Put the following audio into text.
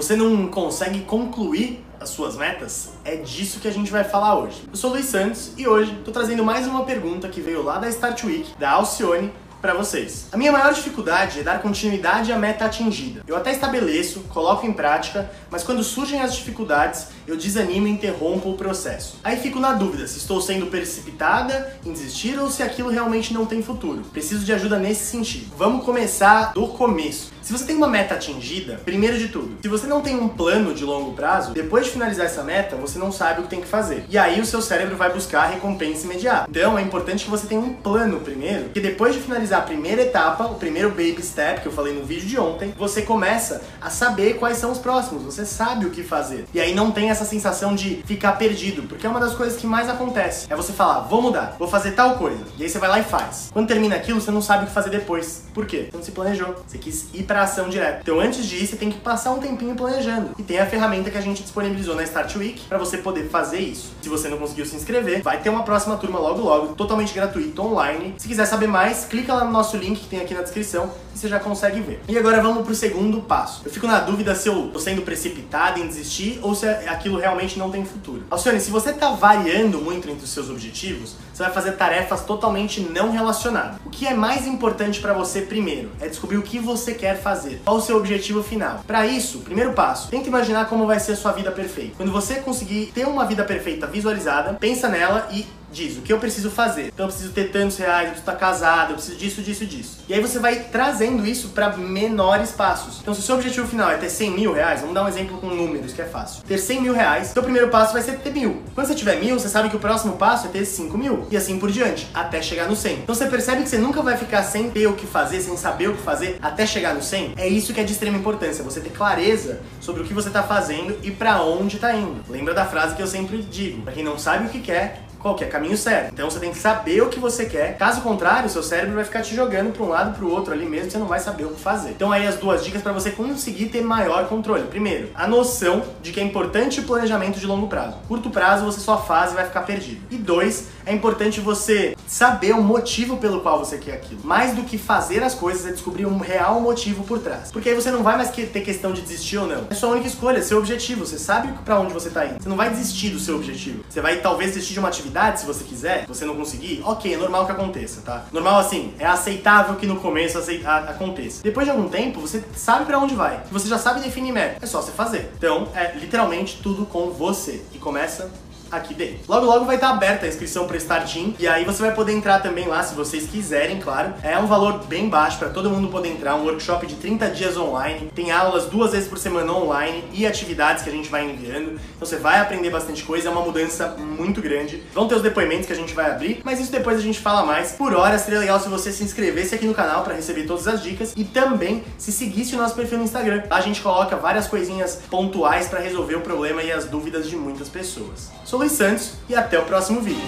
Você não consegue concluir as suas metas? É disso que a gente vai falar hoje. Eu sou Luiz Santos e hoje tô trazendo mais uma pergunta que veio lá da Start Week, da Alcione, para vocês. A minha maior dificuldade é dar continuidade à meta atingida. Eu até estabeleço, coloco em prática, mas quando surgem as dificuldades, eu desanimo e interrompo o processo. Aí fico na dúvida se estou sendo precipitada em desistir ou se aquilo realmente não tem futuro. Preciso de ajuda nesse sentido. Vamos começar do começo. Se você tem uma meta atingida, primeiro de tudo, se você não tem um plano de longo prazo, depois de finalizar essa meta, você não sabe o que tem que fazer. E aí o seu cérebro vai buscar a recompensa imediata. Então é importante que você tenha um plano primeiro, que depois de finalizar a primeira etapa, o primeiro baby step que eu falei no vídeo de ontem, você começa a saber quais são os próximos, você sabe o que fazer. E aí não tem essa sensação de ficar perdido, porque é uma das coisas que mais acontece. É você falar, vou mudar, vou fazer tal coisa. E aí você vai lá e faz. Quando termina aquilo, você não sabe o que fazer depois. Por quê? Você não se planejou. Você quis ir pra ação direto. Então antes ir, você tem que passar um tempinho planejando. E tem a ferramenta que a gente disponibilizou na Start Week para você poder fazer isso. Se você não conseguiu se inscrever, vai ter uma próxima turma logo logo, totalmente gratuito, online. Se quiser saber mais, clica lá no nosso link que tem aqui na descrição e você já consegue ver. E agora vamos pro segundo passo. Eu fico na dúvida se eu tô sendo precipitado em desistir ou se aquilo realmente não tem futuro. Alcione, se você tá variando muito entre os seus objetivos, você vai fazer tarefas totalmente não relacionadas. O que é mais importante para você primeiro é descobrir o que você quer fazer. Qual o seu objetivo final? Para isso, primeiro passo, tenta imaginar como vai ser a sua vida perfeita. Quando você conseguir ter uma vida perfeita visualizada, pensa nela e diz o que eu preciso fazer. Então eu preciso ter tantos reais, eu preciso estar casado, eu preciso disso, disso, disso. E aí você vai trazendo isso para menores passos. Então se o seu objetivo final é ter 100 mil reais, vamos dar um exemplo com números que é fácil. Ter 100 mil reais, seu primeiro passo vai ser ter mil. Quando você tiver mil, você sabe que o próximo passo é ter 5 mil. E assim por diante, até chegar no 100. Então você percebe que você nunca vai ficar sem ter o que fazer, sem saber o que fazer, até chegar no 100. É isso que é de extrema importância, você ter clareza sobre o que você está fazendo e para onde está indo. Lembra da frase que eu sempre digo, para quem não sabe o que quer, qual que é caminho certo. Então você tem que saber o que você quer. Caso contrário, seu cérebro vai ficar te jogando para um lado para o outro ali mesmo, você não vai saber o que fazer. Então aí as duas dicas para você conseguir ter maior controle. Primeiro, a noção de que é importante o planejamento de longo prazo. Curto prazo você só faz e vai ficar perdido. E dois, é importante você saber o motivo pelo qual você quer aquilo. Mais do que fazer as coisas é descobrir um real motivo por trás. Porque aí você não vai mais ter questão de desistir ou não. É sua única escolha, seu objetivo. Você sabe para onde você tá indo. Você não vai desistir do seu objetivo. Você vai talvez desistir de uma atividade se você quiser, você não conseguir, ok, é normal que aconteça, tá? Normal assim, é aceitável que no começo aconteça. Depois de algum tempo, você sabe para onde vai. Você já sabe definir meta. É só você fazer. Então, é literalmente tudo com você. E começa aqui dentro. Logo, logo vai estar aberta a inscrição para Start Team e aí você vai poder entrar também lá se vocês quiserem, claro. É um valor bem baixo para todo mundo poder entrar, um workshop de 30 dias online, tem aulas duas vezes por semana online e atividades que a gente vai enviando. Então você vai aprender bastante coisa, é uma mudança muito grande. Vão ter os depoimentos que a gente vai abrir, mas isso depois a gente fala mais. Por hora, seria legal se você se inscrevesse aqui no canal para receber todas as dicas e também se seguisse o nosso perfil no Instagram. Lá a gente coloca várias coisinhas pontuais para resolver o problema e as dúvidas de muitas pessoas. Sou Luiz Santos e até o próximo vídeo.